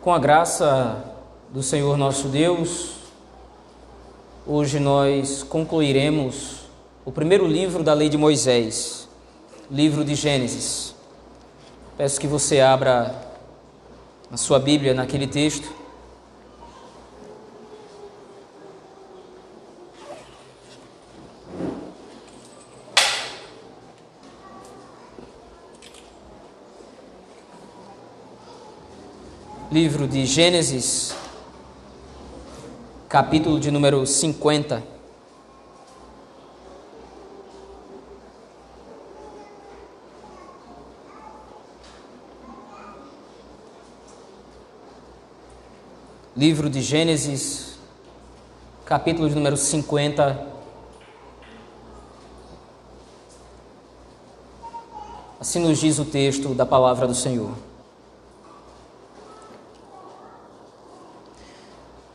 Com a graça do Senhor nosso Deus, hoje nós concluiremos o primeiro livro da lei de Moisés, livro de Gênesis. Peço que você abra a sua Bíblia naquele texto. Livro de Gênesis, capítulo de número 50. Livro de Gênesis, capítulo de número 50. Assim nos diz o texto da palavra do Senhor.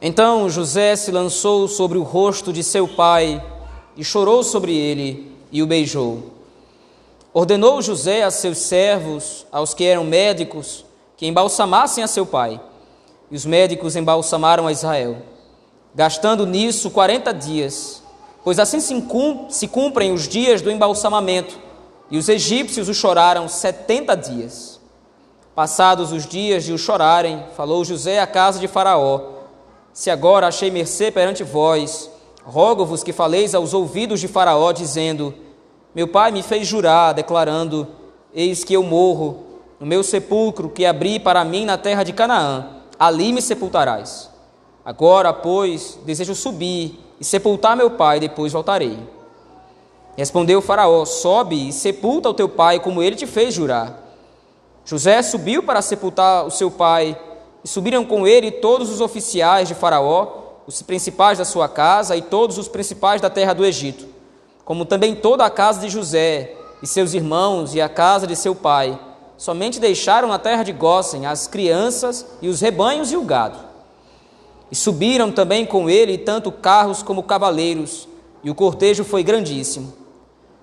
Então José se lançou sobre o rosto de seu pai e chorou sobre ele e o beijou. Ordenou José a seus servos, aos que eram médicos, que embalsamassem a seu pai. E os médicos embalsamaram a Israel, gastando nisso quarenta dias, pois assim se cumprem os dias do embalsamamento. E os egípcios o choraram setenta dias. Passados os dias de o chorarem, falou José à casa de Faraó se agora achei mercê perante vós, rogo-vos que faleis aos ouvidos de Faraó, dizendo: Meu pai me fez jurar, declarando: Eis que eu morro, no meu sepulcro que abri para mim na terra de Canaã, ali me sepultarás. Agora, pois, desejo subir e sepultar meu pai, depois voltarei. Respondeu Faraó: Sobe e sepulta o teu pai, como ele te fez jurar. José subiu para sepultar o seu pai e subiram com ele todos os oficiais de Faraó, os principais da sua casa e todos os principais da terra do Egito, como também toda a casa de José e seus irmãos e a casa de seu pai. Somente deixaram na terra de Gósen as crianças e os rebanhos e o gado. E subiram também com ele tanto carros como cavaleiros, e o cortejo foi grandíssimo.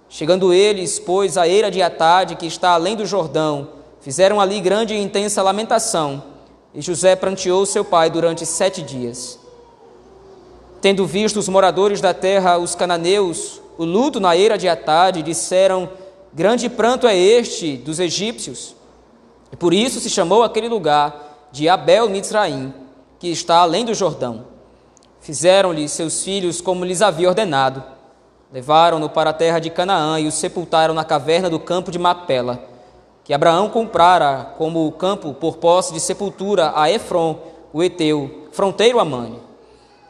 Chegando eles, pois, à eira de Atade, que está além do Jordão, fizeram ali grande e intensa lamentação e José pranteou seu pai durante sete dias. Tendo visto os moradores da terra, os cananeus, o luto na eira de Atade, disseram: Grande pranto é este dos egípcios. E por isso se chamou aquele lugar de Abel Mitzraim, que está além do Jordão. Fizeram-lhe seus filhos como lhes havia ordenado. Levaram-no para a terra de Canaã e o sepultaram na caverna do campo de Mapela que Abraão comprara como campo por posse de sepultura a Efron, o Eteu, fronteiro a Mane.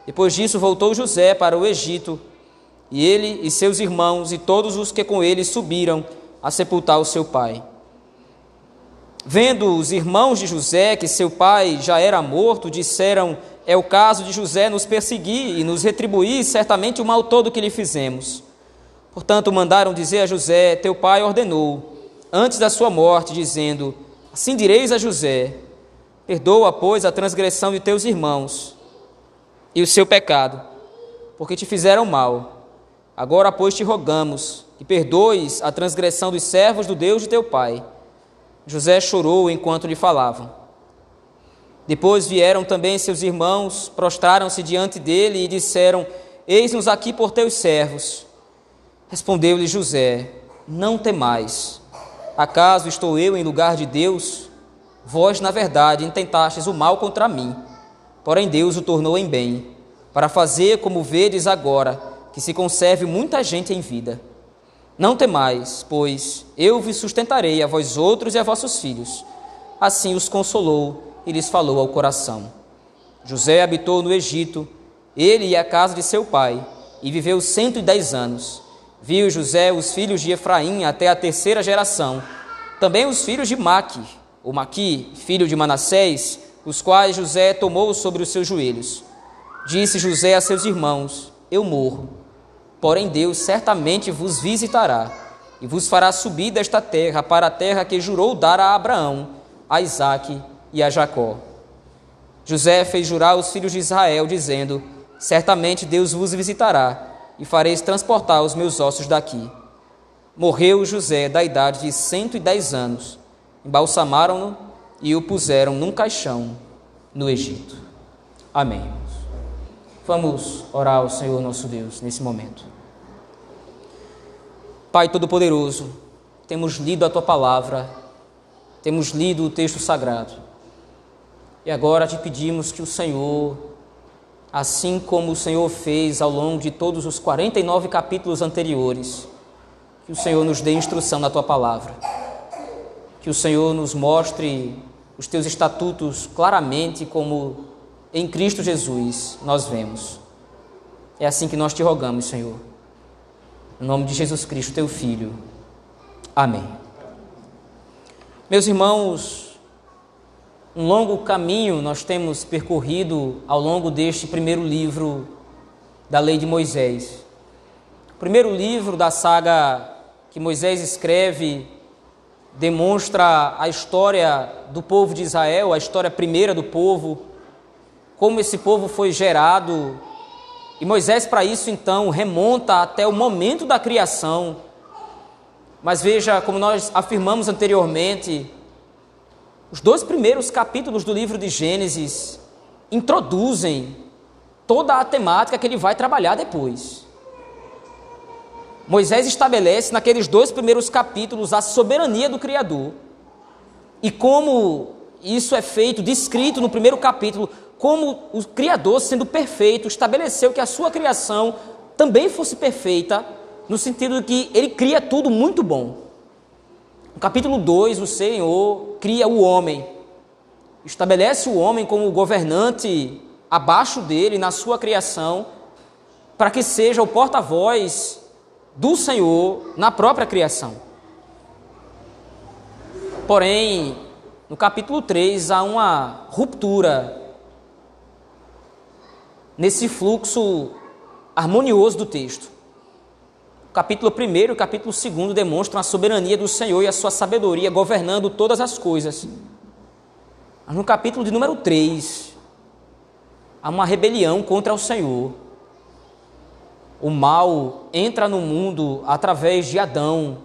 Depois disso voltou José para o Egito, e ele e seus irmãos e todos os que com ele subiram a sepultar o seu pai. Vendo os irmãos de José que seu pai já era morto, disseram: É o caso de José nos perseguir e nos retribuir certamente o mal todo que lhe fizemos. Portanto, mandaram dizer a José: Teu pai ordenou antes da sua morte, dizendo: Assim direis a José: Perdoa, pois, a transgressão de teus irmãos e o seu pecado, porque te fizeram mal. Agora, pois, te rogamos que perdoes a transgressão dos servos do Deus de teu pai. José chorou enquanto lhe falavam. Depois vieram também seus irmãos, prostraram-se diante dele e disseram: Eis-nos aqui por teus servos. Respondeu-lhe José: Não temais Acaso estou eu em lugar de Deus? Vós, na verdade, intentastes o mal contra mim, porém Deus o tornou em bem, para fazer como vedes agora, que se conserve muita gente em vida. Não temais, pois eu vos sustentarei a vós outros e a vossos filhos. Assim os consolou e lhes falou ao coração. José habitou no Egito, ele e a casa de seu pai, e viveu cento e dez anos Viu José os filhos de Efraim até a terceira geração, também os filhos de Maque, o Maqui, filho de Manassés, os quais José tomou sobre os seus joelhos. Disse José a seus irmãos: Eu morro, porém Deus certamente vos visitará e vos fará subir desta terra para a terra que jurou dar a Abraão, a Isaque e a Jacó. José fez jurar os filhos de Israel, dizendo: Certamente Deus vos visitará e fareis transportar os meus ossos daqui. Morreu José da idade de cento e dez anos. Embalsamaram-no e o puseram num caixão no Egito. Amém. Vamos orar ao Senhor nosso Deus nesse momento. Pai Todo-Poderoso, temos lido a tua palavra, temos lido o texto sagrado. E agora te pedimos que o Senhor, assim como o Senhor fez ao longo de todos os 49 capítulos anteriores, que o Senhor nos dê instrução na tua palavra. Que o Senhor nos mostre os teus estatutos claramente, como em Cristo Jesus nós vemos. É assim que nós te rogamos, Senhor. Em nome de Jesus Cristo, teu Filho. Amém. Meus irmãos, um longo caminho nós temos percorrido ao longo deste primeiro livro da Lei de Moisés. O primeiro livro da saga que Moisés escreve demonstra a história do povo de Israel, a história primeira do povo, como esse povo foi gerado. E Moisés, para isso, então, remonta até o momento da criação. Mas veja, como nós afirmamos anteriormente, os dois primeiros capítulos do livro de Gênesis introduzem toda a temática que ele vai trabalhar depois. Moisés estabelece naqueles dois primeiros capítulos a soberania do Criador. E como isso é feito, descrito no primeiro capítulo, como o Criador, sendo perfeito, estabeleceu que a sua criação também fosse perfeita, no sentido de que ele cria tudo muito bom. No capítulo 2, o Senhor cria o homem, estabelece o homem como governante abaixo dele na sua criação, para que seja o porta-voz do Senhor na própria criação. Porém, no capítulo 3 há uma ruptura nesse fluxo harmonioso do texto. Capítulo 1 e o capítulo 2 demonstram a soberania do Senhor e a sua sabedoria governando todas as coisas. Mas no capítulo de número 3, há uma rebelião contra o Senhor o mal entra no mundo através de Adão.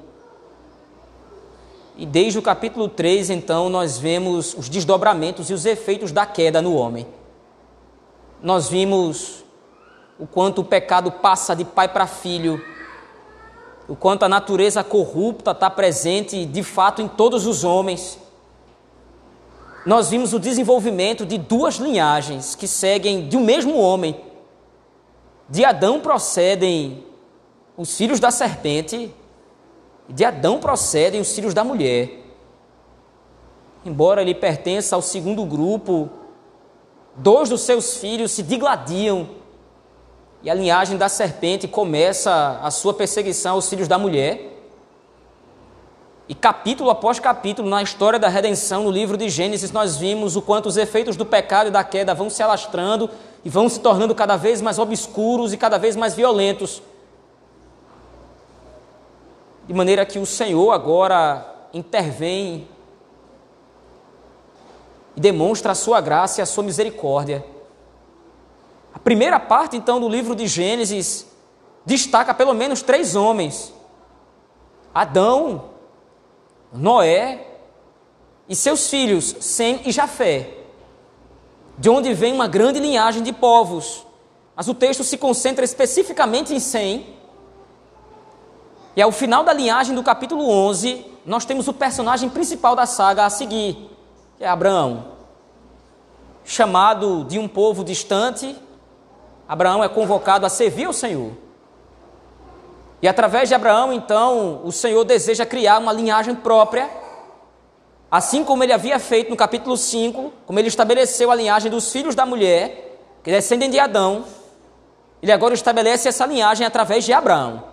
E desde o capítulo 3, então, nós vemos os desdobramentos e os efeitos da queda no homem. Nós vimos o quanto o pecado passa de pai para filho, o quanto a natureza corrupta está presente de fato em todos os homens. Nós vimos o desenvolvimento de duas linhagens que seguem de um mesmo homem de Adão procedem os filhos da serpente, e de Adão procedem os filhos da mulher. Embora ele pertença ao segundo grupo, dois dos seus filhos se digladiam e a linhagem da serpente começa a sua perseguição aos filhos da mulher. E capítulo após capítulo, na história da redenção, no livro de Gênesis, nós vimos o quanto os efeitos do pecado e da queda vão se alastrando e vão se tornando cada vez mais obscuros e cada vez mais violentos. De maneira que o Senhor agora intervém e demonstra a sua graça e a sua misericórdia. Primeira parte, então, do livro de Gênesis destaca pelo menos três homens: Adão, Noé e seus filhos, Sem e Jafé de onde vem uma grande linhagem de povos. Mas o texto se concentra especificamente em Sem. E ao final da linhagem do capítulo 11, nós temos o personagem principal da saga a seguir, que é Abraão. Chamado de um povo distante, Abraão é convocado a servir ao Senhor. E através de Abraão, então, o Senhor deseja criar uma linhagem própria Assim como ele havia feito no capítulo 5, como ele estabeleceu a linhagem dos filhos da mulher, que descendem de Adão, ele agora estabelece essa linhagem através de Abraão.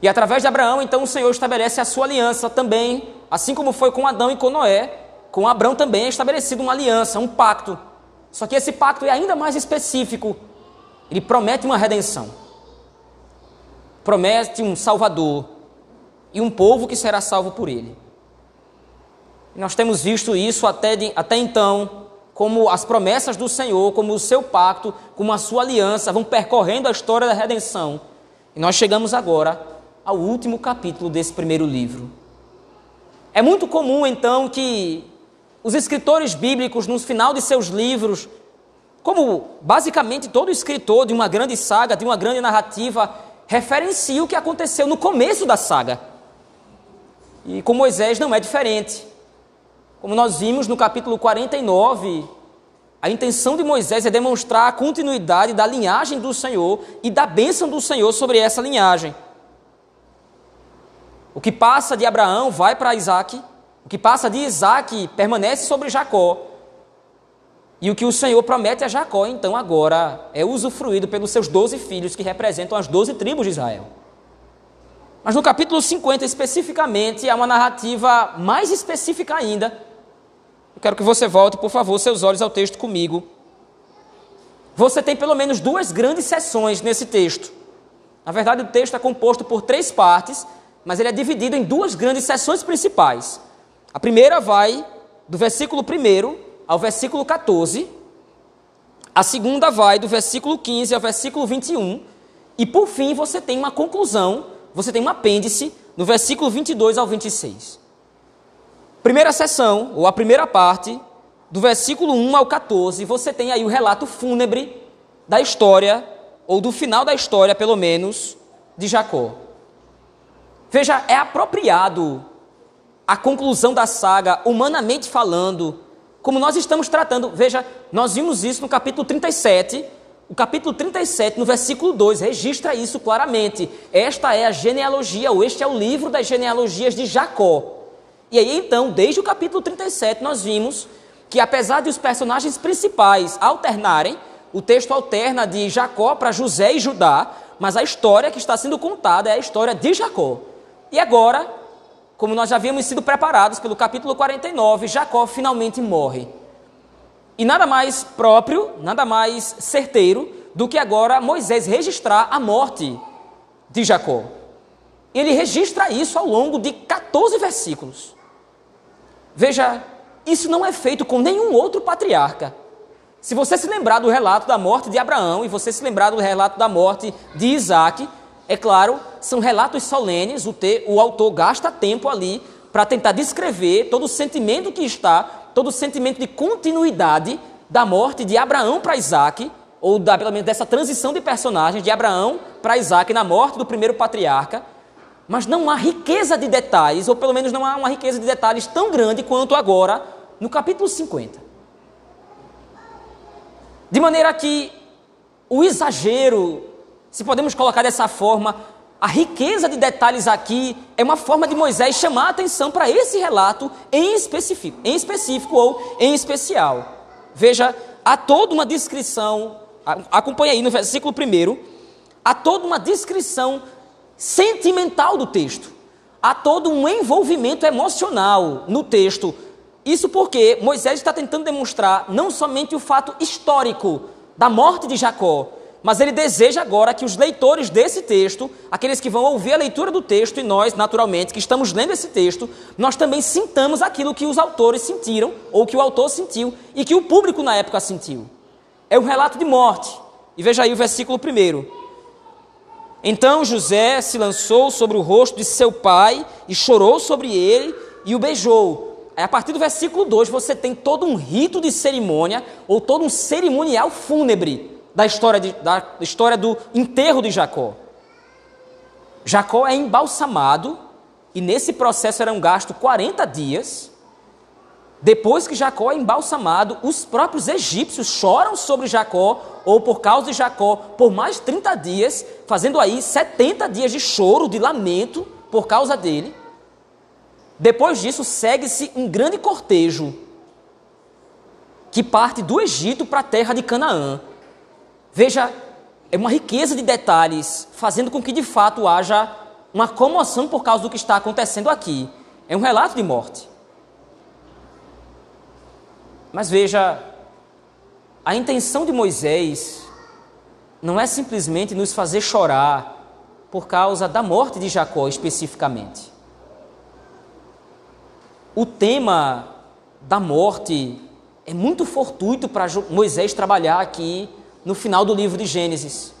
E através de Abraão, então, o Senhor estabelece a sua aliança também, assim como foi com Adão e com Noé, com Abraão também é estabelecido uma aliança, um pacto. Só que esse pacto é ainda mais específico. Ele promete uma redenção. Promete um Salvador e um povo que será salvo por ele. E nós temos visto isso até, de, até então, como as promessas do Senhor, como o seu pacto, como a sua aliança, vão percorrendo a história da redenção. E nós chegamos agora ao último capítulo desse primeiro livro. É muito comum, então, que os escritores bíblicos, no final de seus livros, como basicamente todo escritor de uma grande saga, de uma grande narrativa, referencia o que aconteceu no começo da saga. E com Moisés não é diferente. Como nós vimos no capítulo 49, a intenção de Moisés é demonstrar a continuidade da linhagem do Senhor e da bênção do Senhor sobre essa linhagem. O que passa de Abraão vai para Isaac, o que passa de Isaac permanece sobre Jacó. E o que o Senhor promete a Jacó, então, agora é usufruído pelos seus doze filhos que representam as doze tribos de Israel. Mas no capítulo 50, especificamente, há uma narrativa mais específica ainda. Eu quero que você volte, por favor, seus olhos ao texto comigo. Você tem pelo menos duas grandes seções nesse texto. Na verdade, o texto é composto por três partes, mas ele é dividido em duas grandes seções principais. A primeira vai do versículo 1 ao versículo 14. A segunda vai do versículo 15 ao versículo 21. E por fim você tem uma conclusão, você tem um apêndice no versículo 22 ao 26. Primeira seção, ou a primeira parte, do versículo 1 ao 14, você tem aí o relato fúnebre da história, ou do final da história, pelo menos, de Jacó. Veja, é apropriado a conclusão da saga, humanamente falando, como nós estamos tratando. Veja, nós vimos isso no capítulo 37. O capítulo 37, no versículo 2, registra isso claramente. Esta é a genealogia, ou este é o livro das genealogias de Jacó. E aí, então, desde o capítulo 37, nós vimos que, apesar de os personagens principais alternarem, o texto alterna de Jacó para José e Judá, mas a história que está sendo contada é a história de Jacó. E agora, como nós já havíamos sido preparados pelo capítulo 49, Jacó finalmente morre. E nada mais próprio, nada mais certeiro do que agora Moisés registrar a morte de Jacó. Ele registra isso ao longo de 14 versículos. Veja, isso não é feito com nenhum outro patriarca. Se você se lembrar do relato da morte de Abraão e você se lembrar do relato da morte de Isaac, é claro, são relatos solenes, o, te, o autor gasta tempo ali para tentar descrever todo o sentimento que está, todo o sentimento de continuidade da morte de Abraão para Isaac, ou da, pelo menos dessa transição de personagens de Abraão para Isaac na morte do primeiro patriarca, mas não há riqueza de detalhes, ou pelo menos não há uma riqueza de detalhes tão grande quanto agora no capítulo 50. De maneira que o exagero se podemos colocar dessa forma, a riqueza de detalhes aqui é uma forma de Moisés chamar a atenção para esse relato em específico, em específico ou em especial. Veja, há toda uma descrição, acompanhe aí no versículo 1, há toda uma descrição sentimental do texto. Há todo um envolvimento emocional no texto. Isso porque Moisés está tentando demonstrar não somente o fato histórico da morte de Jacó, mas ele deseja agora que os leitores desse texto, aqueles que vão ouvir a leitura do texto, e nós, naturalmente, que estamos lendo esse texto, nós também sintamos aquilo que os autores sentiram, ou que o autor sentiu, e que o público na época sentiu. É um relato de morte. E veja aí o versículo primeiro. Então José se lançou sobre o rosto de seu pai e chorou sobre ele e o beijou. A partir do versículo 2 você tem todo um rito de cerimônia ou todo um cerimonial fúnebre da história, de, da história do enterro de Jacó. Jacó é embalsamado e nesse processo eram gastos 40 dias. Depois que Jacó é embalsamado, os próprios egípcios choram sobre Jacó, ou por causa de Jacó, por mais 30 dias, fazendo aí 70 dias de choro, de lamento por causa dele. Depois disso, segue-se um grande cortejo que parte do Egito para a terra de Canaã. Veja, é uma riqueza de detalhes, fazendo com que de fato haja uma comoção por causa do que está acontecendo aqui. É um relato de morte. Mas veja, a intenção de Moisés não é simplesmente nos fazer chorar por causa da morte de Jacó especificamente. O tema da morte é muito fortuito para Moisés trabalhar aqui no final do livro de Gênesis.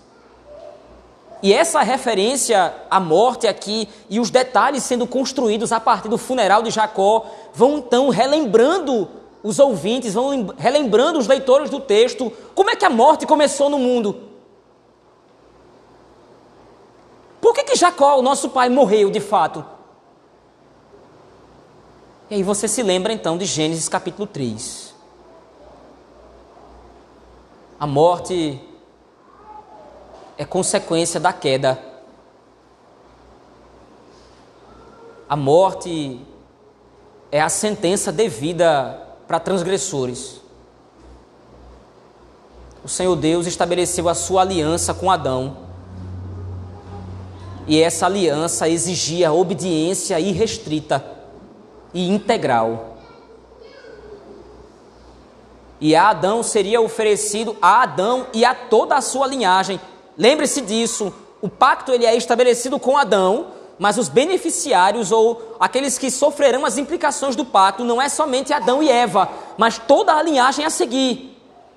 E essa referência à morte aqui e os detalhes sendo construídos a partir do funeral de Jacó vão então relembrando os ouvintes, vão relembrando os leitores do texto como é que a morte começou no mundo. Por que, que Jacó, o nosso pai, morreu de fato? E aí você se lembra então de Gênesis capítulo 3. A morte é consequência da queda. A morte é a sentença devida para transgressores. O Senhor Deus estabeleceu a sua aliança com Adão. E essa aliança exigia obediência irrestrita e integral. E a Adão seria oferecido a Adão e a toda a sua linhagem. Lembre-se disso, o pacto ele é estabelecido com Adão, mas os beneficiários ou aqueles que sofrerão as implicações do pacto não é somente Adão e Eva, mas toda a linhagem a seguir.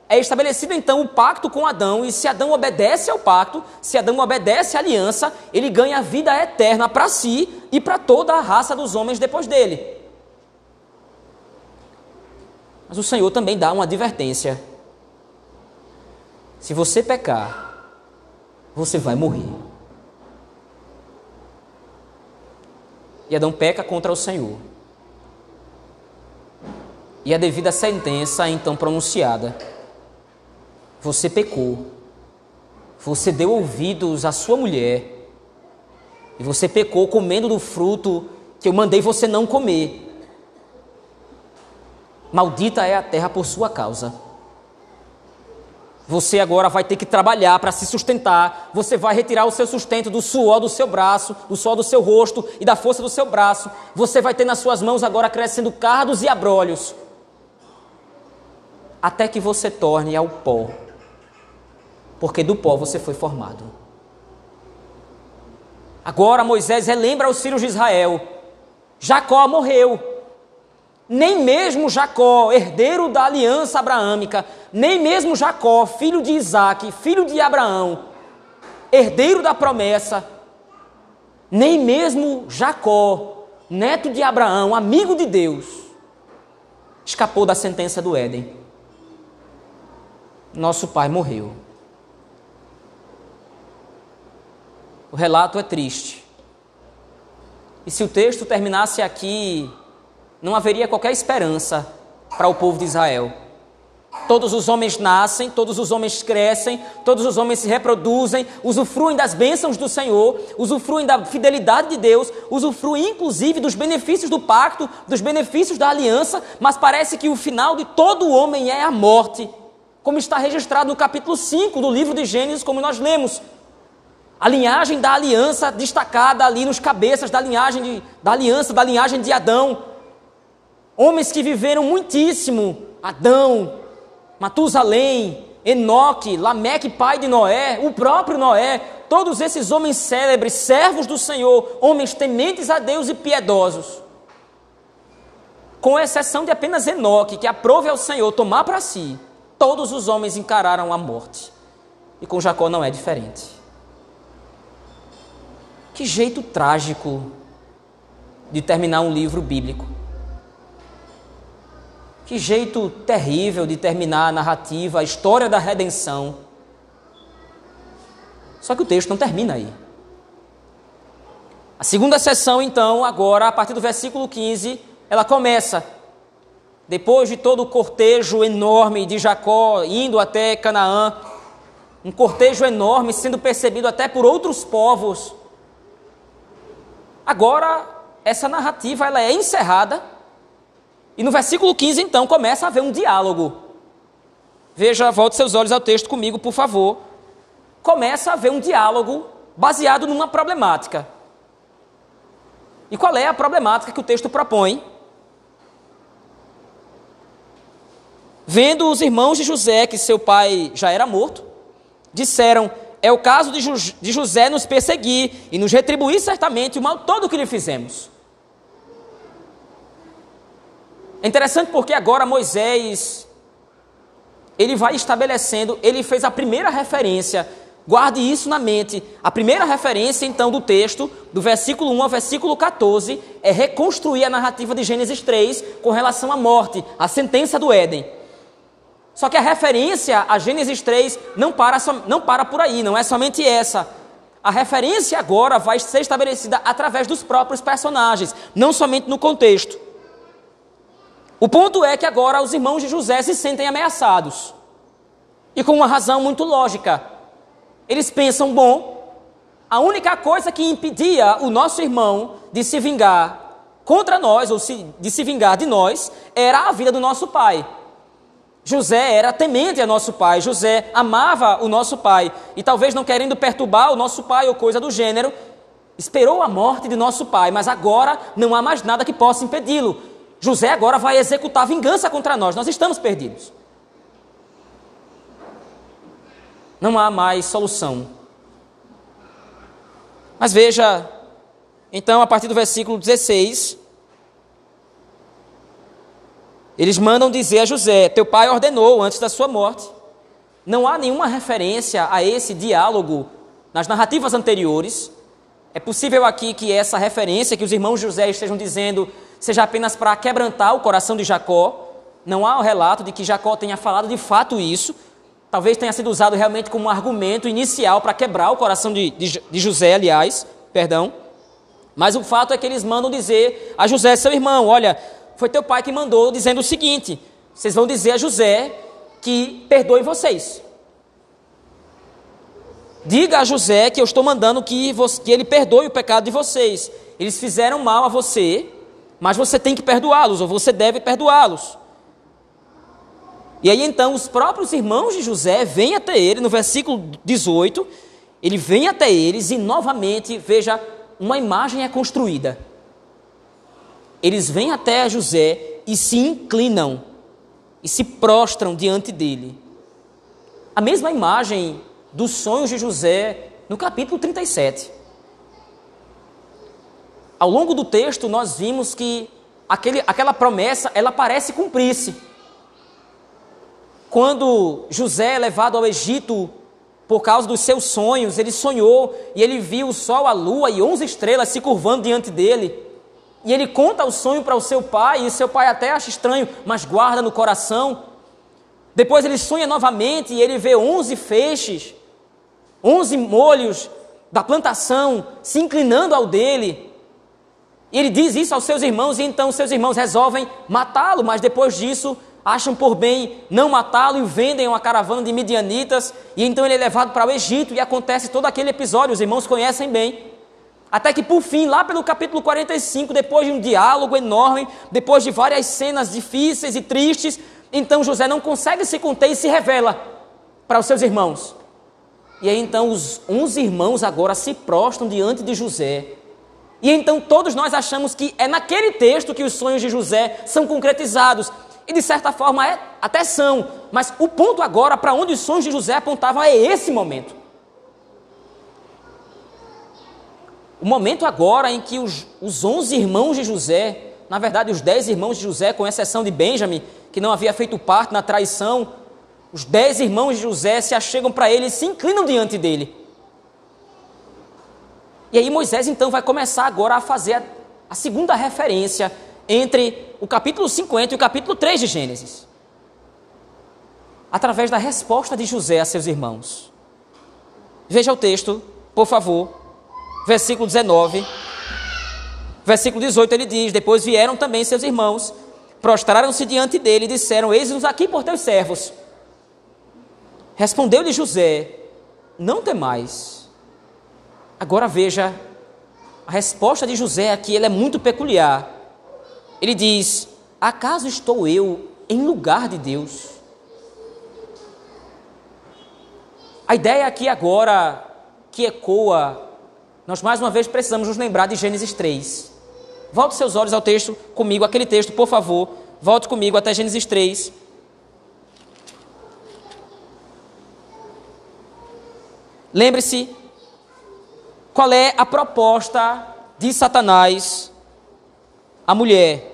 É estabelecido então o pacto com Adão, e se Adão obedece ao pacto, se Adão obedece à aliança, ele ganha vida eterna para si e para toda a raça dos homens depois dele. Mas o Senhor também dá uma advertência. Se você pecar, você vai morrer. E Adão peca contra o Senhor. E a devida sentença é então pronunciada. Você pecou. Você deu ouvidos à sua mulher. E você pecou comendo do fruto que eu mandei você não comer. Maldita é a terra por sua causa. Você agora vai ter que trabalhar para se sustentar. Você vai retirar o seu sustento do suor do seu braço, do suor do seu rosto e da força do seu braço. Você vai ter nas suas mãos agora crescendo cardos e abrolhos. Até que você torne ao pó. Porque do pó você foi formado. Agora Moisés relembra aos filhos de Israel: Jacó morreu nem mesmo Jacó, herdeiro da aliança abraâmica, nem mesmo Jacó, filho de Isaac, filho de Abraão, herdeiro da promessa, nem mesmo Jacó, neto de Abraão, amigo de Deus, escapou da sentença do Éden. Nosso pai morreu. O relato é triste. E se o texto terminasse aqui, não haveria qualquer esperança para o povo de Israel. Todos os homens nascem, todos os homens crescem, todos os homens se reproduzem, usufruem das bênçãos do Senhor, usufruem da fidelidade de Deus, usufruem inclusive dos benefícios do pacto, dos benefícios da aliança, mas parece que o final de todo homem é a morte, como está registrado no capítulo 5 do livro de Gênesis, como nós lemos. A linhagem da aliança destacada ali nos cabeças da linhagem de, da aliança, da linhagem de Adão. Homens que viveram muitíssimo, Adão, Matusalém, Enoque, Lameque, pai de Noé, o próprio Noé, todos esses homens célebres, servos do Senhor, homens tementes a Deus e piedosos. Com exceção de apenas Enoque, que aprove ao Senhor tomar para si, todos os homens encararam a morte. E com Jacó não é diferente. Que jeito trágico de terminar um livro bíblico. Que jeito terrível de terminar a narrativa, a história da redenção. Só que o texto não termina aí. A segunda sessão, então, agora, a partir do versículo 15, ela começa. Depois de todo o cortejo enorme de Jacó indo até Canaã, um cortejo enorme sendo percebido até por outros povos. Agora, essa narrativa ela é encerrada e no versículo 15, então, começa a haver um diálogo. Veja, volte seus olhos ao texto comigo, por favor. Começa a haver um diálogo baseado numa problemática. E qual é a problemática que o texto propõe? Vendo os irmãos de José que seu pai já era morto, disseram: É o caso de, José nos perseguir e nos retribuir certamente o mal todo que lhe fizemos. É interessante porque agora Moisés ele vai estabelecendo, ele fez a primeira referência Guarde isso na mente. A primeira referência, então, do texto, do versículo 1 ao versículo 14, é reconstruir a narrativa de Gênesis 3 com relação à morte, à sentença do Éden. Só que a referência a Gênesis 3 não para, não para por aí, não é somente essa. A referência agora vai ser estabelecida através dos próprios personagens, não somente no contexto. O ponto é que agora os irmãos de José se sentem ameaçados. E com uma razão muito lógica. Eles pensam, bom, a única coisa que impedia o nosso irmão de se vingar contra nós, ou de se vingar de nós, era a vida do nosso pai. José era temente a nosso pai, José amava o nosso pai, e talvez não querendo perturbar o nosso pai ou coisa do gênero, esperou a morte de nosso pai, mas agora não há mais nada que possa impedi-lo. José agora vai executar vingança contra nós, nós estamos perdidos. não há mais solução. Mas veja, então, a partir do versículo 16, eles mandam dizer a José: Teu pai ordenou antes da sua morte. Não há nenhuma referência a esse diálogo nas narrativas anteriores. É possível aqui que essa referência que os irmãos José estejam dizendo seja apenas para quebrantar o coração de Jacó. Não há o relato de que Jacó tenha falado de fato isso, Talvez tenha sido usado realmente como um argumento inicial para quebrar o coração de, de, de, José, aliás, perdão. Mas o fato é que eles mandam dizer a José, seu irmão, olha, foi teu pai que mandou dizendo o seguinte: vocês vão dizer a José que perdoe vocês. Diga a José que eu estou mandando que, você, que ele perdoe o pecado de vocês. Eles fizeram mal a você, mas você tem que perdoá-los, ou você deve perdoá-los. E aí então os próprios irmãos de José vêm até ele, no versículo 18, ele vem até eles e novamente, veja, uma imagem é construída. Eles vêm até José e se inclinam e se prostram diante dele. A mesma imagem dos sonhos de José no capítulo 37. Ao longo do texto, nós vimos que aquele, aquela promessa ela parece cumprir-se. Quando José é levado ao Egito por causa dos seus sonhos, ele sonhou e ele viu o sol, a lua e onze estrelas se curvando diante dele. E ele conta o sonho para o seu pai, e seu pai até acha estranho, mas guarda no coração. Depois ele sonha novamente e ele vê onze feixes, onze molhos da plantação se inclinando ao dele. E ele diz isso aos seus irmãos, e então seus irmãos resolvem matá-lo, mas depois disso acham por bem não matá-lo e vendem uma caravana de midianitas, e então ele é levado para o Egito e acontece todo aquele episódio, os irmãos conhecem bem. Até que por fim, lá pelo capítulo 45, depois de um diálogo enorme, depois de várias cenas difíceis e tristes, então José não consegue se conter e se revela para os seus irmãos. E aí então os onze irmãos agora se prostram diante de José. E então todos nós achamos que é naquele texto que os sonhos de José são concretizados. E de certa forma é, até são, mas o ponto agora para onde os sonhos de José apontavam é esse momento. O momento agora em que os, os 11 irmãos de José, na verdade os 10 irmãos de José, com exceção de Benjamin, que não havia feito parte na traição, os 10 irmãos de José se achegam para ele e se inclinam diante dele. E aí Moisés então vai começar agora a fazer a, a segunda referência entre o capítulo 50 e o capítulo 3 de Gênesis. Através da resposta de José a seus irmãos. Veja o texto, por favor, versículo 19. Versículo 18 ele diz: Depois vieram também seus irmãos, prostraram-se diante dele e disseram: Eis-nos aqui por teus servos. Respondeu-lhe José: Não temais. Agora veja, a resposta de José aqui ela é muito peculiar. Ele diz: Acaso estou eu em lugar de Deus? A ideia aqui agora que ecoa, nós mais uma vez precisamos nos lembrar de Gênesis 3. Volte seus olhos ao texto comigo, aquele texto, por favor. Volte comigo até Gênesis 3. Lembre-se qual é a proposta de Satanás a mulher.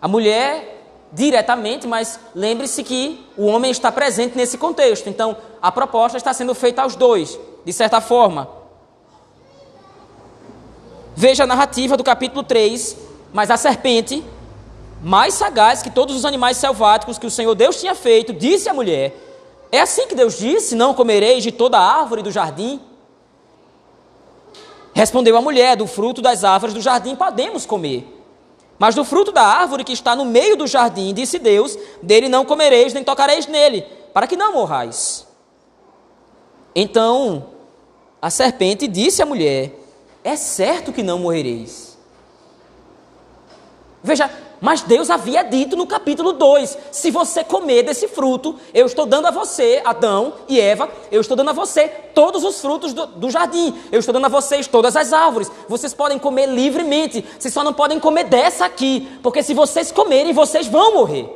A mulher diretamente, mas lembre-se que o homem está presente nesse contexto. Então, a proposta está sendo feita aos dois, de certa forma. Veja a narrativa do capítulo 3. Mas a serpente, mais sagaz que todos os animais selváticos que o Senhor Deus tinha feito, disse à mulher: É assim que Deus disse: Não comereis de toda árvore do jardim? Respondeu a mulher: Do fruto das árvores do jardim podemos comer. Mas do fruto da árvore que está no meio do jardim, disse Deus: Dele não comereis nem tocareis nele, para que não morrais. Então a serpente disse à mulher: É certo que não morrereis. Veja, mas Deus havia dito no capítulo 2: se você comer desse fruto, eu estou dando a você, Adão e Eva, eu estou dando a você todos os frutos do, do, jardim, eu estou dando a vocês todas as árvores. Vocês podem comer livremente, vocês só não podem comer dessa aqui, porque se vocês comerem, vocês vão morrer.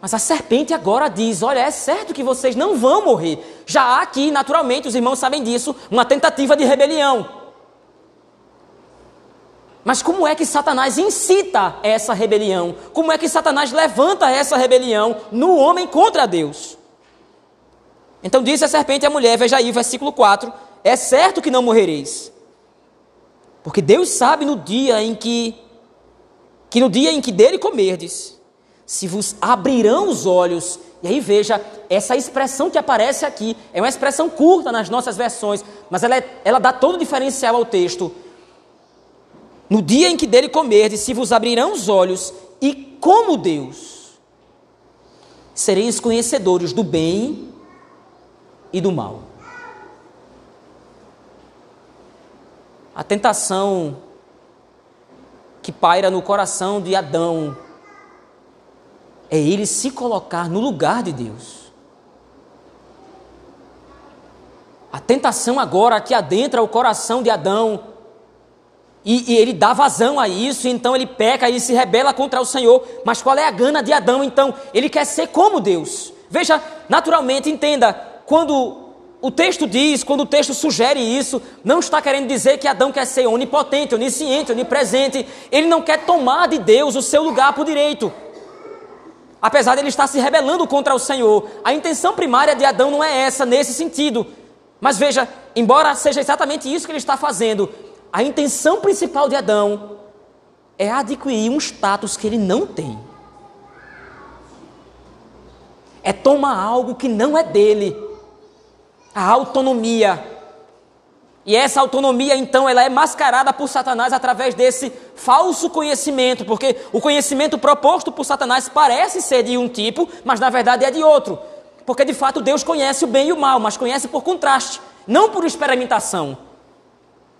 Mas a serpente agora diz: olha, é certo que vocês não vão morrer. Já há aqui, naturalmente, os irmãos sabem disso, uma tentativa de rebelião. Mas como é que Satanás incita essa rebelião? Como é que Satanás levanta essa rebelião no homem contra Deus? Então disse a serpente à mulher, veja aí, versículo 4: É certo que não morrereis. Porque Deus sabe no dia em que que no dia em que dele comerdes, se vos abrirão os olhos. E aí veja, essa expressão que aparece aqui é uma expressão curta nas nossas versões, mas ela, é, ela dá todo o diferencial ao texto no dia em que dele comerdes, se vos abrirão os olhos, e como Deus, sereis conhecedores do bem e do mal. A tentação que paira no coração de Adão é ele se colocar no lugar de Deus. A tentação agora que adentra o coração de Adão e, e, ele dá vazão a isso, então ele peca e se rebela contra o Senhor. Mas qual é a gana de Adão então? Ele quer ser como Deus. Veja, naturalmente, entenda, quando o texto diz, quando o texto sugere isso, não está querendo dizer que Adão quer ser onipotente, onisciente, onipresente. Ele não quer tomar de Deus o seu lugar por direito. Apesar de ele estar se rebelando contra o Senhor, a intenção primária de Adão não é essa, nesse sentido. Mas veja, embora seja exatamente isso que ele está fazendo, a intenção principal de Adão é adquirir um status que ele não tem. É tomar algo que não é dele. A autonomia. E essa autonomia, então, ela é mascarada por Satanás através desse falso conhecimento, porque o conhecimento proposto por Satanás parece ser de um tipo, mas na verdade é de outro. Porque de fato Deus conhece o bem e o mal, mas conhece por contraste, não por experimentação.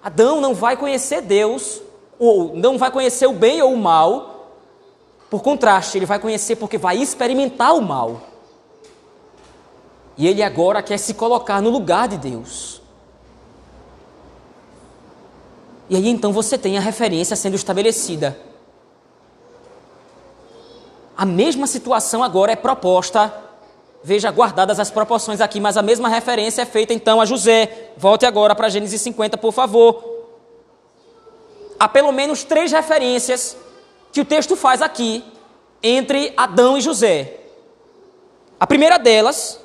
Adão não vai conhecer Deus, ou não vai conhecer o bem ou o mal, por contraste, ele vai conhecer porque vai experimentar o mal. E ele agora quer se colocar no lugar de Deus. E aí então você tem a referência sendo estabelecida. A mesma situação agora é proposta Veja, guardadas as proporções aqui, mas a mesma referência é feita então a José. Volte agora para Gênesis 50, por favor. Há pelo menos três referências que o texto faz aqui entre Adão e José. A primeira delas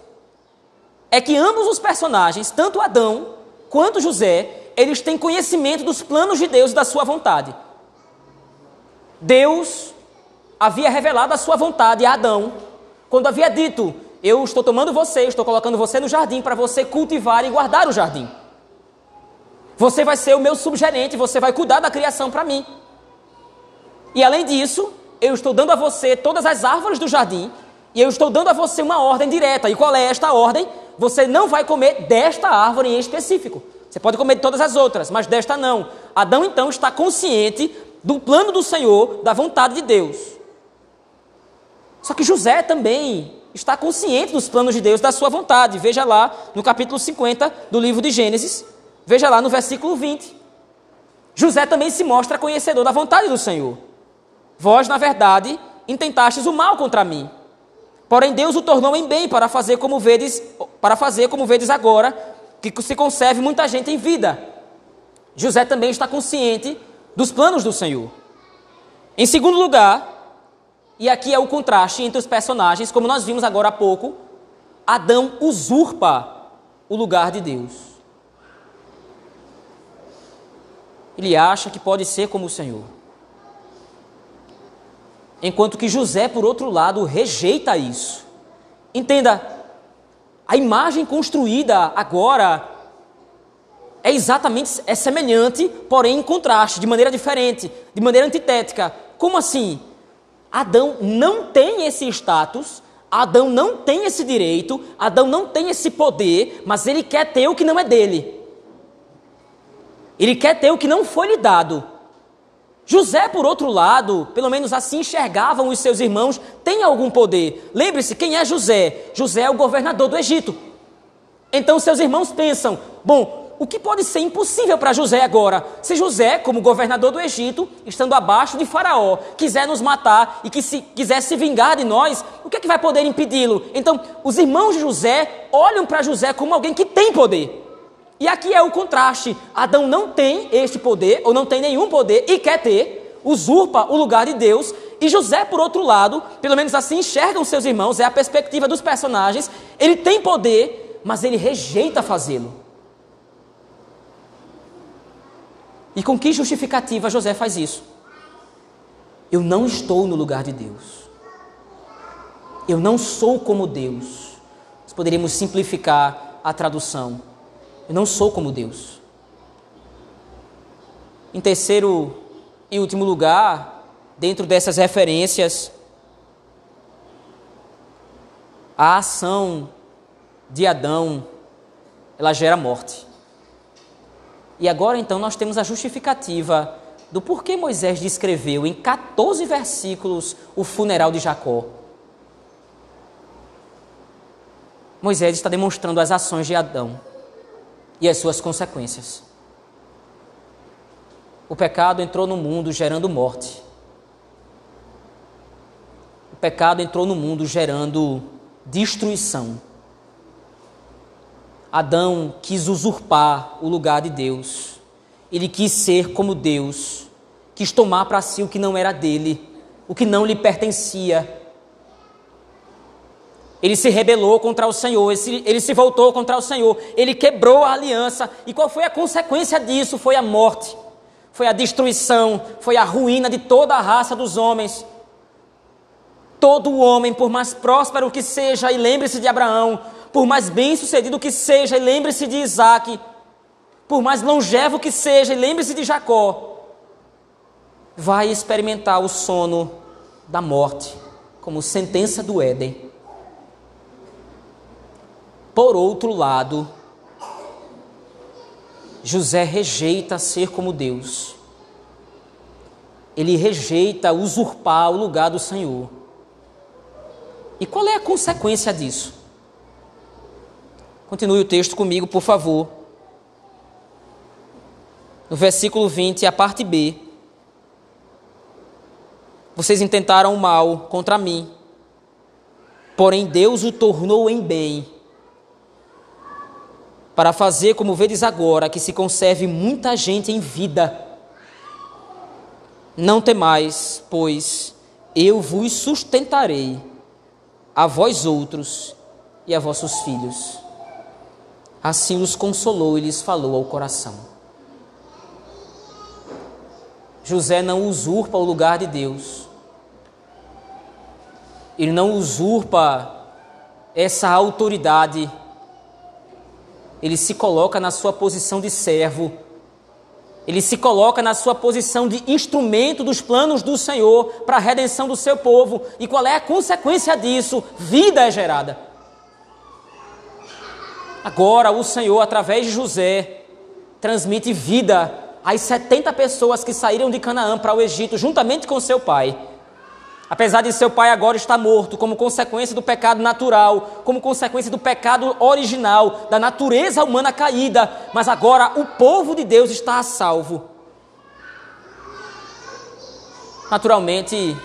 é que ambos os personagens, tanto Adão quanto José, eles têm conhecimento dos planos de Deus e da sua vontade. Deus havia revelado a sua vontade a Adão quando havia dito: eu estou tomando você, estou colocando você no jardim para você cultivar e guardar o jardim. Você vai ser o meu subgerente, você vai cuidar da criação para mim. E além disso, eu estou dando a você todas as árvores do jardim e eu estou dando a você uma ordem direta. E qual é esta ordem? Você não vai comer desta árvore em específico. Você pode comer de todas as outras, mas desta não. Adão então está consciente do plano do Senhor, da vontade de Deus. Só que José também está consciente dos planos de Deus, da sua vontade. Veja lá no capítulo 50 do livro de Gênesis, veja lá no versículo 20. José também se mostra conhecedor da vontade do Senhor. Vós, na verdade, intentastes o mal contra mim. Porém Deus o tornou em bem para fazer como vedes, para fazer como vedes agora, que se conserve muita gente em vida. José também está consciente dos planos do Senhor. Em segundo lugar, E aqui é o contraste entre os personagens, como nós vimos agora há pouco. Adão usurpa o lugar de Deus. Ele acha que pode ser como o Senhor. Enquanto que José, por outro lado, rejeita isso. Entenda, a imagem construída agora é exatamente é semelhante, porém em contraste, de maneira diferente, de maneira antitética. Como assim? Adão não tem esse status, Adão não tem esse direito, Adão não tem esse poder, mas ele quer ter o que não é dele. Ele quer ter o que não foi lhe dado. José, por outro lado, pelo menos assim enxergavam os seus irmãos, tem algum poder. Lembre-se, quem é José? José é o governador do Egito. Então seus irmãos pensam: bom, o que pode ser impossível para José agora? Se José, como governador do Egito, estando abaixo de Faraó, quiser nos matar e que se quiser se vingar de nós, o que é que vai poder impedi-lo? Então, os irmãos de José olham para José como alguém que tem poder. E aqui é o contraste: Adão não tem este poder, ou não tem nenhum poder, e quer ter, usurpa o lugar de Deus, e José, por outro lado, pelo menos assim enxergam seus irmãos, é a perspectiva dos personagens, ele tem poder, mas ele rejeita fazê-lo. E com que justificativa José faz isso? Eu não estou no lugar de Deus. Eu não sou como Deus. Nós poderíamos simplificar a tradução. Eu não sou como Deus. Em terceiro e último lugar, dentro dessas referências, a ação de Adão, ela gera morte. E agora então nós temos a justificativa do porquê Moisés descreveu em 14 versículos o funeral de Jacó. Moisés está demonstrando as ações de Adão e as suas consequências. O pecado entrou no mundo gerando morte. O pecado entrou no mundo gerando destruição. Adão quis usurpar o lugar de Deus. Ele quis ser como Deus, quis tomar para si o que não era dele, o que não lhe pertencia. Ele se rebelou contra o Senhor, ele se, voltou contra o Senhor, ele quebrou a aliança. E qual foi a consequência disso? Foi a morte, foi a destruição, foi a ruína de toda a raça dos homens. Todo homem, por mais próspero que seja, e lembre-se de Abraão, por mais bem sucedido que seja, e lembre-se de Isaac, por mais longevo que seja, e lembre-se de Jacó, vai experimentar o sono da morte, como sentença do Éden. Por outro lado, José rejeita ser como Deus. Ele rejeita usurpar o lugar do Senhor. E qual é a consequência disso? Continue o texto comigo, por favor. No versículo 20, a parte B. Vocês intentaram o mal contra mim, porém Deus o tornou em bem, para fazer como vedes agora, que se conserve muita gente em vida. Não temais, pois eu vos sustentarei, a vós outros e a vossos filhos. Assim os consolou e lhes falou ao coração. José não usurpa o lugar de Deus. Ele não usurpa essa autoridade. Ele se coloca na sua posição de servo. Ele se coloca na sua posição de instrumento dos planos do Senhor para a redenção do seu povo. E qual é a consequência disso? Vida é gerada. Agora o Senhor, através de José, transmite vida às 70 pessoas que saíram de Canaã para o Egito, juntamente com seu pai. Apesar de seu pai agora estar morto, como consequência do pecado natural, como consequência do pecado original, da natureza humana caída, mas agora o povo de Deus está a salvo. Naturalmente,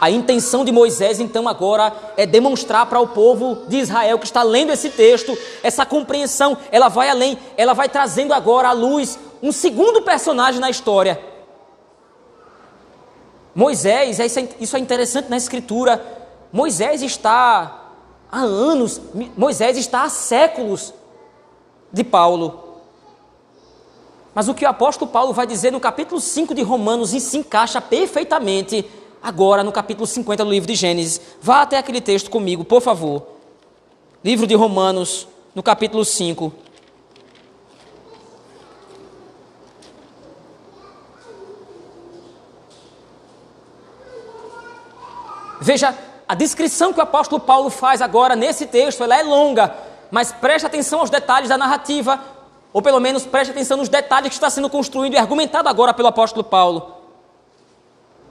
a intenção de Moisés, então, agora é demonstrar para o povo de Israel que está lendo esse texto, essa compreensão, ela vai além, ela vai trazendo agora à luz um segundo personagem na história. Moisés, é isso é interessante na Escritura, Moisés está há anos, Moisés está há séculos de Paulo. Mas o que o apóstolo Paulo vai dizer no capítulo 5 de Romanos se encaixa perfeitamente agora no capítulo 50 do livro de Gênesis. Vá até aquele texto comigo, por favor. Livro de Romanos, no capítulo 5. Veja, a descrição que o apóstolo Paulo faz agora nesse texto, ela é longa, mas preste atenção aos detalhes da narrativa, ou pelo menos preste atenção nos detalhes que está sendo construído e argumentado agora pelo apóstolo Paulo.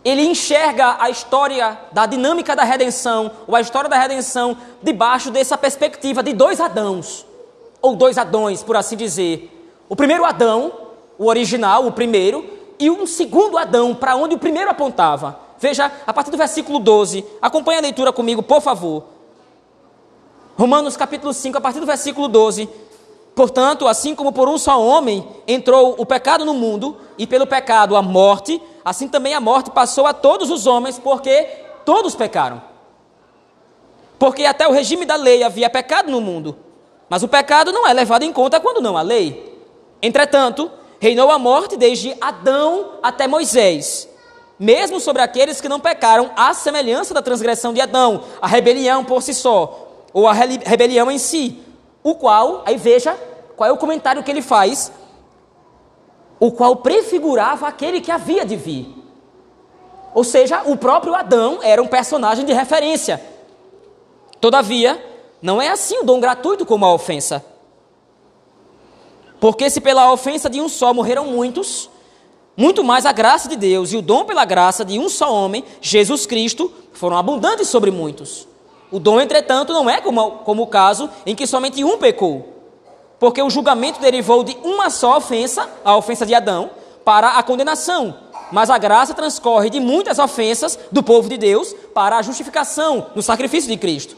Ele enxerga a história da dinâmica da redenção, ou a história da redenção, debaixo dessa perspectiva de dois Adãos, ou dois Adões, por assim dizer. O primeiro Adão, o original, o primeiro, e um segundo Adão, para onde o primeiro apontava. Veja, a partir do versículo 12, acompanhe a leitura comigo, por favor. Romanos capítulo 5, a partir do versículo 12. Portanto, assim como por um só homem entrou o pecado no mundo, e pelo pecado a morte, assim também a morte passou a todos os homens, porque todos pecaram. Porque até o regime da lei havia pecado no mundo, mas o pecado não é levado em conta quando não há lei. Entretanto, reinou a morte desde Adão até Moisés mesmo sobre aqueles que não pecaram, à semelhança da transgressão de Adão, a rebelião por si só, ou a rebelião em si, o qual, aí veja qual é o comentário que ele faz, o qual prefigurava aquele que havia de vir. Ou seja, o próprio Adão era um personagem de referência. Todavia, não é assim o dom gratuito como a ofensa. Porque se pela ofensa de um só morreram muitos, muito mais a graça de Deus e o dom pela graça de um só homem, Jesus Cristo, foram abundantes sobre muitos. O dom, entretanto, não é como, como o caso em que somente um pecou. Porque o julgamento derivou de uma só ofensa, a ofensa de Adão, para a condenação. Mas a graça transcorre de muitas ofensas do povo de Deus para a justificação no sacrifício de Cristo.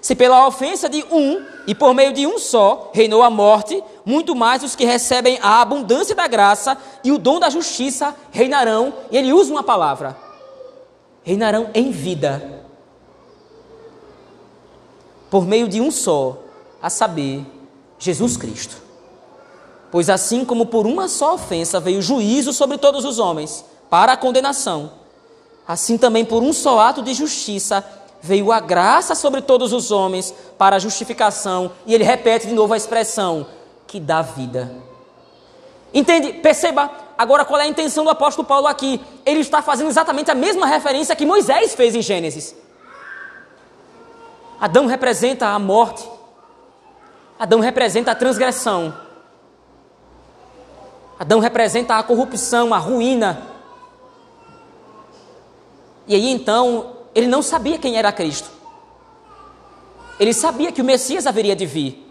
Se pela ofensa de um e por meio de um só reinou a morte, muito mais os que recebem a abundância da graça e o dom da justiça reinarão, e ele usa uma palavra: reinarão em vida. Por meio de um só, a saber, Jesus Cristo. Pois assim como por uma só ofensa veio juízo sobre todos os homens, para a condenação, assim também por um só ato de justiça veio a graça sobre todos os homens para a justificação, e ele repete de novo a expressão que dá vida. Entende? Perceba agora qual é a intenção do apóstolo Paulo aqui. Ele está fazendo exatamente a mesma referência que Moisés fez em Gênesis. Adão representa a morte. Adão representa a transgressão. Adão representa a corrupção, a ruína. E aí então ele não sabia quem era Cristo. Ele sabia que o Messias haveria de vir.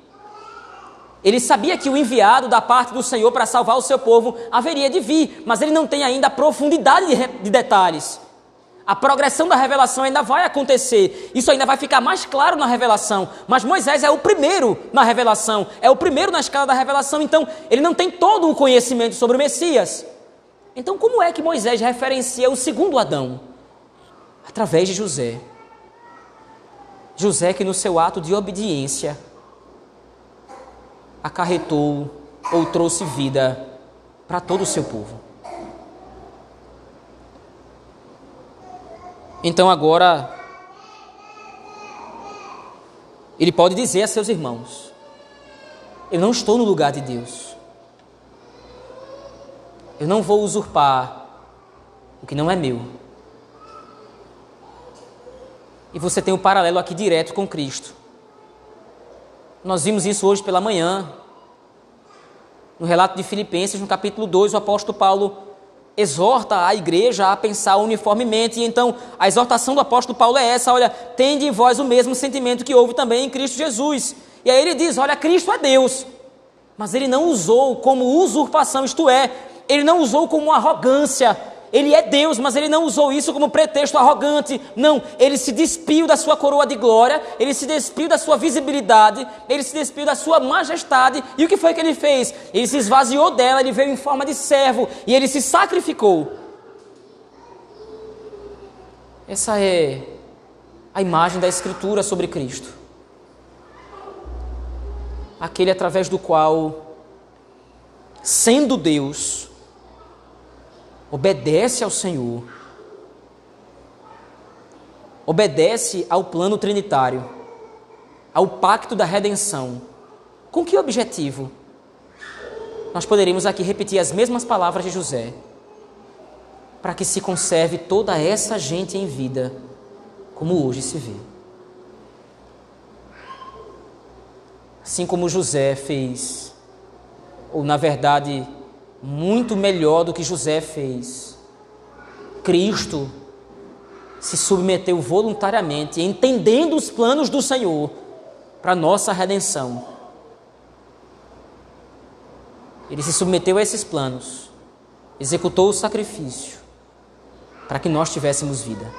Ele sabia que o enviado da parte do Senhor para salvar o seu povo haveria de vir, mas ele não tem ainda a profundidade de, de detalhes. A progressão da revelação ainda vai acontecer. Isso ainda vai ficar mais claro na revelação. Mas Moisés é o primeiro na revelação, é o primeiro na escala da revelação, então ele não tem todo o conhecimento sobre o Messias. Então, como é que Moisés referencia o segundo Adão? através de José. José, que no seu ato de obediência acarretou ou trouxe vida para todo o seu povo. Então agora, ele pode dizer a seus irmãos: Eu não estou no lugar de Deus. Eu não vou usurpar o que não é meu. E você tem o um paralelo aqui direto com Cristo. Nós vimos isso hoje pela manhã. No relato de Filipenses, no capítulo 2, o apóstolo Paulo exorta a igreja a pensar uniformemente. E então, a exortação do apóstolo Paulo é essa: olha, tende em vós o mesmo sentimento que houve também em Cristo Jesus. E aí ele diz: olha, Cristo é Deus. Mas ele não usou como usurpação, isto é, ele não usou como arrogância, ele é Deus, mas ele não usou isso como pretexto arrogante. Não, ele se despiu da sua coroa de glória, ele se despiu da sua visibilidade, ele se despiu da sua majestade. E o que foi que ele fez? Ele se esvaziou dela, ele veio em forma de servo e ele se sacrificou. Essa é a imagem da Escritura sobre Cristo. Aquele através do qual, sendo Deus, obedece ao Senhor, obedece ao plano trinitário, ao pacto da redenção. Com que objetivo? Nós poderíamos aqui repetir as mesmas palavras de José para que se conserve toda essa gente em vida, como hoje se vê. Assim como José fez, ou na verdade, muito melhor do que José fez, Cristo se submeteu voluntariamente, entendendo os planos do Senhor para nossa redenção. Ele se submeteu a esses planos, executou o sacrifício, para que nós tivéssemos vida.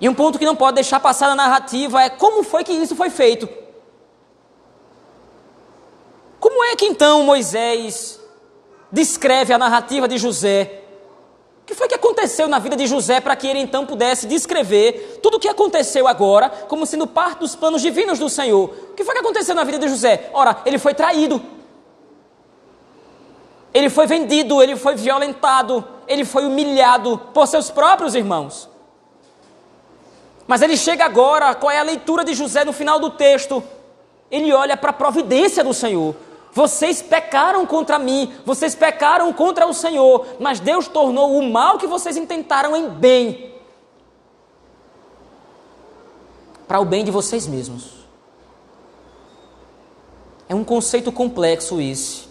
E um ponto que não pode deixar passar na narrativa é como foi que isso foi feito. Como é que então Moisés descreve a narrativa de José? O que foi que aconteceu na vida de José para que ele então pudesse descrever tudo o que aconteceu agora como sendo parte dos planos divinos do Senhor? O que foi que aconteceu na vida de José? Ora, ele foi traído. Ele foi vendido, ele foi violentado, ele foi humilhado por seus próprios irmãos. Mas ele chega agora, qual é a leitura de José no final do texto? Ele olha para a providência do Senhor. Vocês pecaram contra mim, vocês pecaram contra o Senhor, mas Deus tornou o mal que vocês intentaram em bem para o bem de vocês mesmos. É um conceito complexo esse.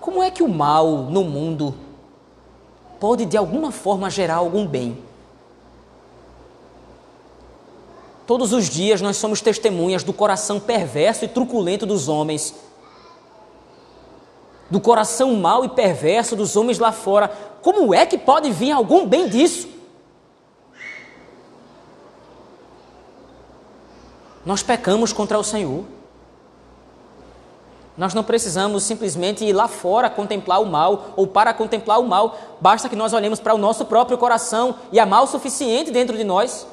Como é que o mal no mundo pode de alguma forma gerar algum bem? Todos os dias nós somos testemunhas do coração perverso e truculento dos homens, do coração mau e perverso dos homens lá fora. Como é que pode vir algum bem disso? Nós pecamos contra o Senhor. Nós não precisamos simplesmente ir lá fora contemplar o mal ou para contemplar o mal, basta que nós olhemos para o nosso próprio coração e há mal suficiente dentro de nós.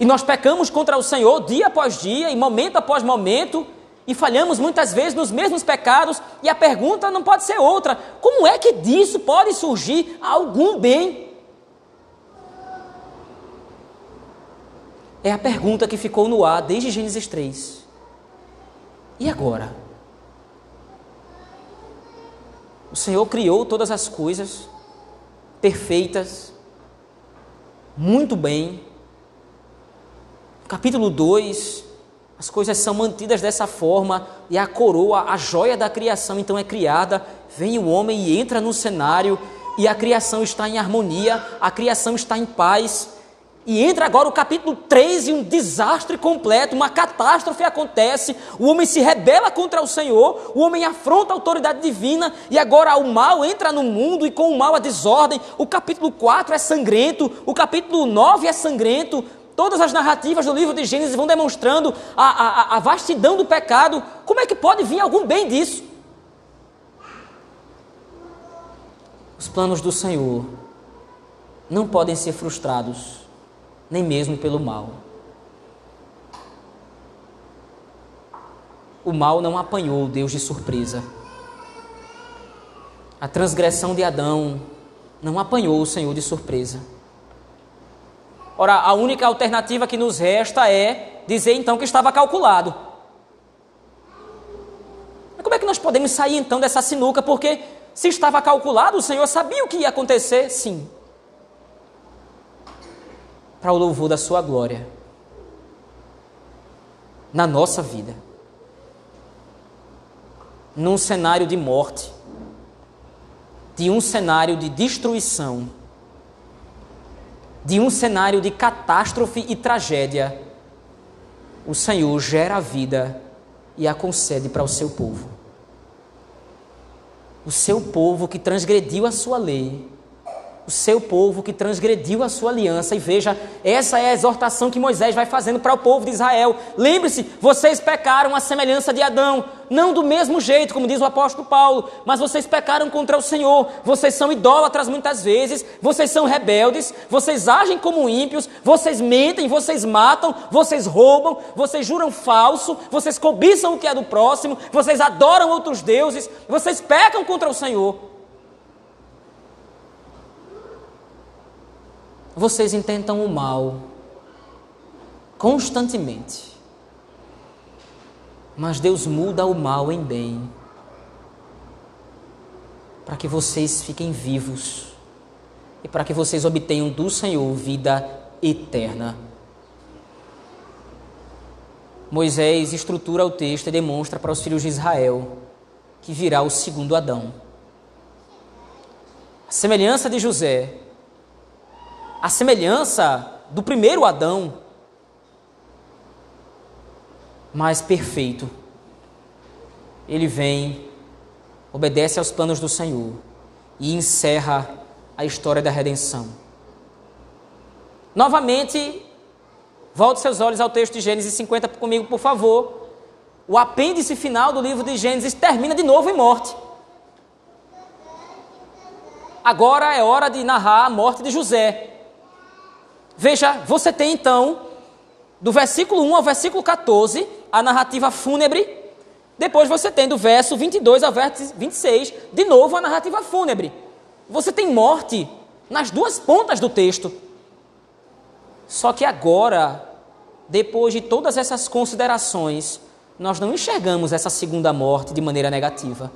E nós pecamos contra o Senhor dia após dia e momento após momento e falhamos muitas vezes nos mesmos pecados e a pergunta não pode ser outra: como é que disso pode surgir algum bem? É a pergunta que ficou no ar desde Gênesis 3. E agora? O Senhor criou todas as coisas perfeitas, muito bem. Capítulo 2, as coisas são mantidas dessa forma e a coroa, a joia da criação, então é criada. Vem o homem e entra no cenário e a criação está em harmonia, a criação está em paz. E entra agora o capítulo 3 e um desastre completo, uma catástrofe acontece. O homem se rebela contra o Senhor, o homem afronta a autoridade divina e agora o mal entra no mundo e com o mal a desordem. O capítulo 4 é sangrento, o capítulo 9 é sangrento. Todas as narrativas do livro de Gênesis vão demonstrando a, a, a vastidão do pecado. Como é que pode vir algum bem disso? Os planos do Senhor não podem ser frustrados nem mesmo pelo mal. O mal não apanhou Deus de surpresa. A transgressão de Adão não apanhou o Senhor de surpresa. Ora, a única alternativa que nos resta é dizer então que estava calculado. Mas como é que nós podemos sair então dessa sinuca? Porque se estava calculado, o Senhor sabia o que ia acontecer? Sim para o louvor da Sua glória na nossa vida. Num cenário de morte, de um cenário de destruição, de um cenário de catástrofe e tragédia, o Senhor gera a vida e a concede para o seu povo. O seu povo que transgrediu a sua lei, o seu povo que transgrediu a sua aliança. E veja, essa é a exortação que Moisés vai fazendo para o povo de Israel. Lembre-se, vocês pecaram à semelhança de Adão, não do mesmo jeito, como diz o apóstolo Paulo, mas vocês pecaram contra o Senhor. Vocês são idólatras muitas vezes, vocês são rebeldes, vocês agem como ímpios, vocês mentem, vocês matam, vocês roubam, vocês juram falso, vocês cobiçam o que é do próximo, vocês adoram outros deuses, vocês pecam contra o Senhor. Vocês intentam o mal constantemente. Mas Deus muda o mal em bem para que vocês fiquem vivos e para que vocês obtenham do Senhor vida eterna. Moisés estrutura o texto e demonstra para os filhos de Israel que virá o segundo Adão. A semelhança de José, a semelhança do primeiro Adão, mais perfeito. Ele vem, obedece aos planos do Senhor e encerra a história da redenção. Novamente, volte seus olhos ao texto de Gênesis 50 comigo, por favor. O apêndice final do livro de Gênesis termina de novo em morte. Agora é hora de narrar a morte de José. Veja, você tem então, do versículo 1 ao versículo 14, a narrativa fúnebre. Depois você tem do verso 22 ao verso 26, de novo a narrativa fúnebre. Você tem morte nas duas pontas do texto. Só que agora, depois de todas essas considerações, nós não enxergamos essa segunda morte de maneira negativa.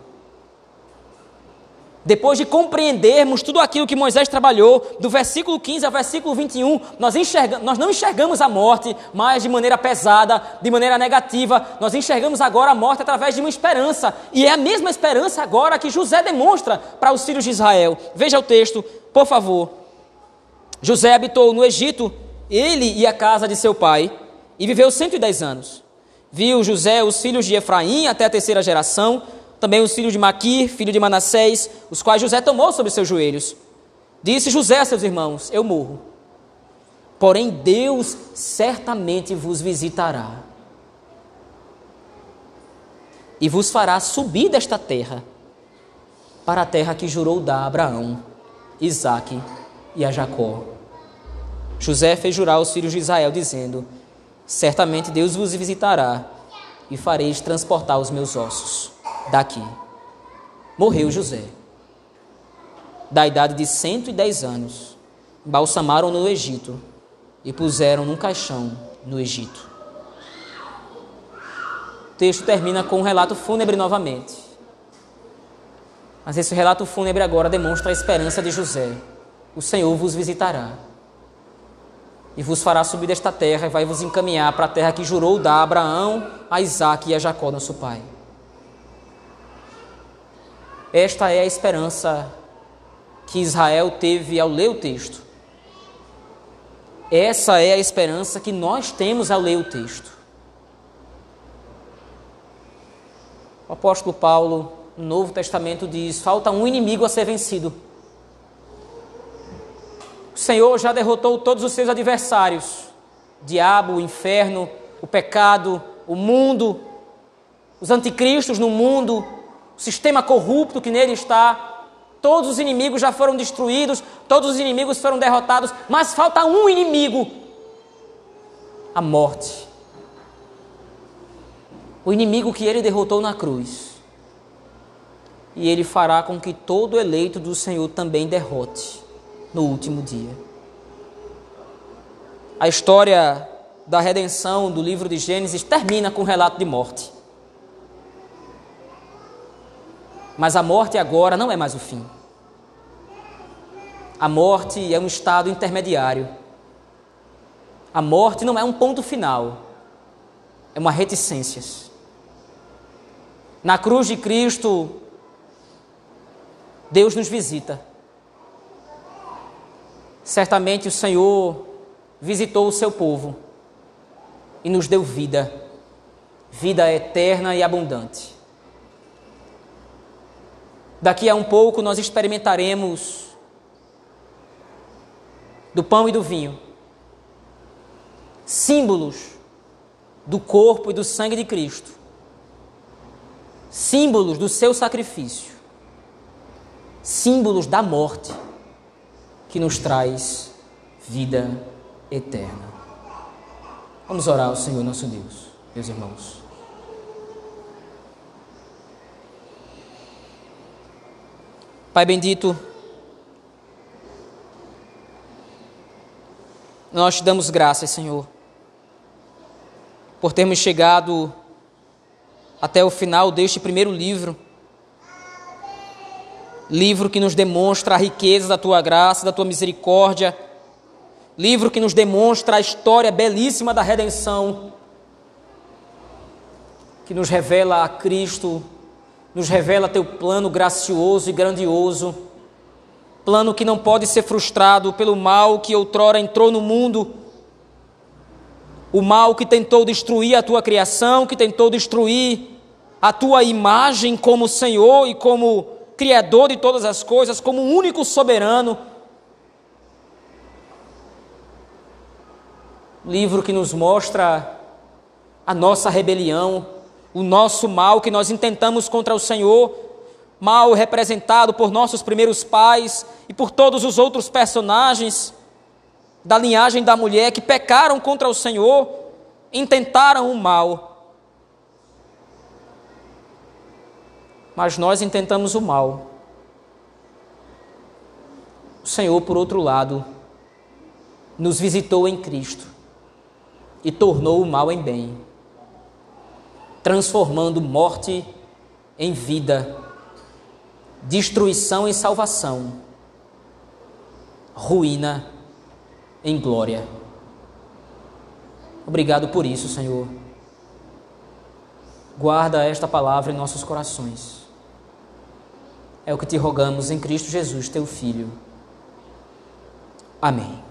Depois de compreendermos tudo aquilo que Moisés trabalhou, do versículo 15 ao versículo 21, nós, nós não enxergamos a morte mais de maneira pesada, de maneira negativa, nós enxergamos agora a morte através de uma esperança, e é a mesma esperança agora que José demonstra para os filhos de Israel. Veja o texto, por favor. José habitou no Egito, ele e a casa de seu pai, e viveu 110 anos. Viu José os filhos de Efraim até a terceira geração, também os filhos de Maquir, filho de Manassés, os quais José tomou sobre seus joelhos. Disse José a seus irmãos: Eu morro. Porém, Deus certamente vos visitará e vos fará subir desta terra para a terra que jurou dar a Abraão, Isaque e a Jacó. José fez jurar aos filhos de Israel, dizendo: Certamente Deus vos visitará e fareis transportar os meus ossos daqui. Morreu José. Da idade de 110 anos, balsamaram no Egito e puseram num caixão no Egito. O texto termina com um relato fúnebre novamente. Mas esse relato fúnebre agora demonstra a esperança de José. O Senhor vos visitará e vos fará subir desta terra e vai vos encaminhar para a terra que jurou dar a Abraão, a Isaac e a Jacó, nosso pai. Esta é a esperança que Israel teve ao ler o texto. Essa é a esperança que nós temos ao ler o texto. O apóstolo Paulo, no Novo Testamento, diz: falta um inimigo a ser vencido. O Senhor já derrotou todos os seus adversários: diabo, o inferno, o pecado, o mundo, os anticristos no mundo, o sistema corrupto que nele está. Todos os inimigos já foram destruídos, todos os inimigos foram derrotados, mas falta um inimigo: a morte. O inimigo que ele derrotou na cruz. E ele fará com que todo eleito do Senhor também derrote no último dia. A história da redenção do livro de Gênesis termina com um relato de morte. Mas a morte agora não é mais o fim. A morte é um estado intermediário. A morte não é um ponto final, é uma reticência. Na cruz de Cristo, Deus nos visita. Certamente o Senhor visitou o seu povo e nos deu vida, vida eterna e abundante. Daqui a um pouco nós experimentaremos do pão e do vinho, símbolos do corpo e do sangue de Cristo, símbolos do seu sacrifício, símbolos da morte que nos traz vida eterna. Vamos orar ao Senhor nosso Deus, meus irmãos. Pai bendito, nós te damos graças, Senhor, por termos chegado até o final deste primeiro livro. Livro que nos demonstra a riqueza da tua graça, da tua misericórdia. Livro que nos demonstra a história belíssima da redenção. Que nos revela a Cristo nos revela teu plano gracioso e grandioso, plano que não pode ser frustrado pelo mal que outrora entrou no mundo, o mal que tentou destruir a tua criação, que tentou destruir a tua imagem como Senhor e como Criador de todas as coisas, como único soberano. Livro que nos mostra a nossa rebelião, o nosso mal que nós intentamos contra o Senhor, mal representado por nossos primeiros pais e por todos os outros personagens da linhagem da mulher que pecaram contra o Senhor, intentaram o mal. Mas nós intentamos o mal. O Senhor, por outro lado, nos visitou em Cristo e tornou o mal em bem transformando morte em vida, destruição em salvação, ruína em glória. Obrigado por isso, Senhor. Guarda esta palavra em nossos corações. É o que te rogamos em Cristo Jesus, teu Filho. Amém.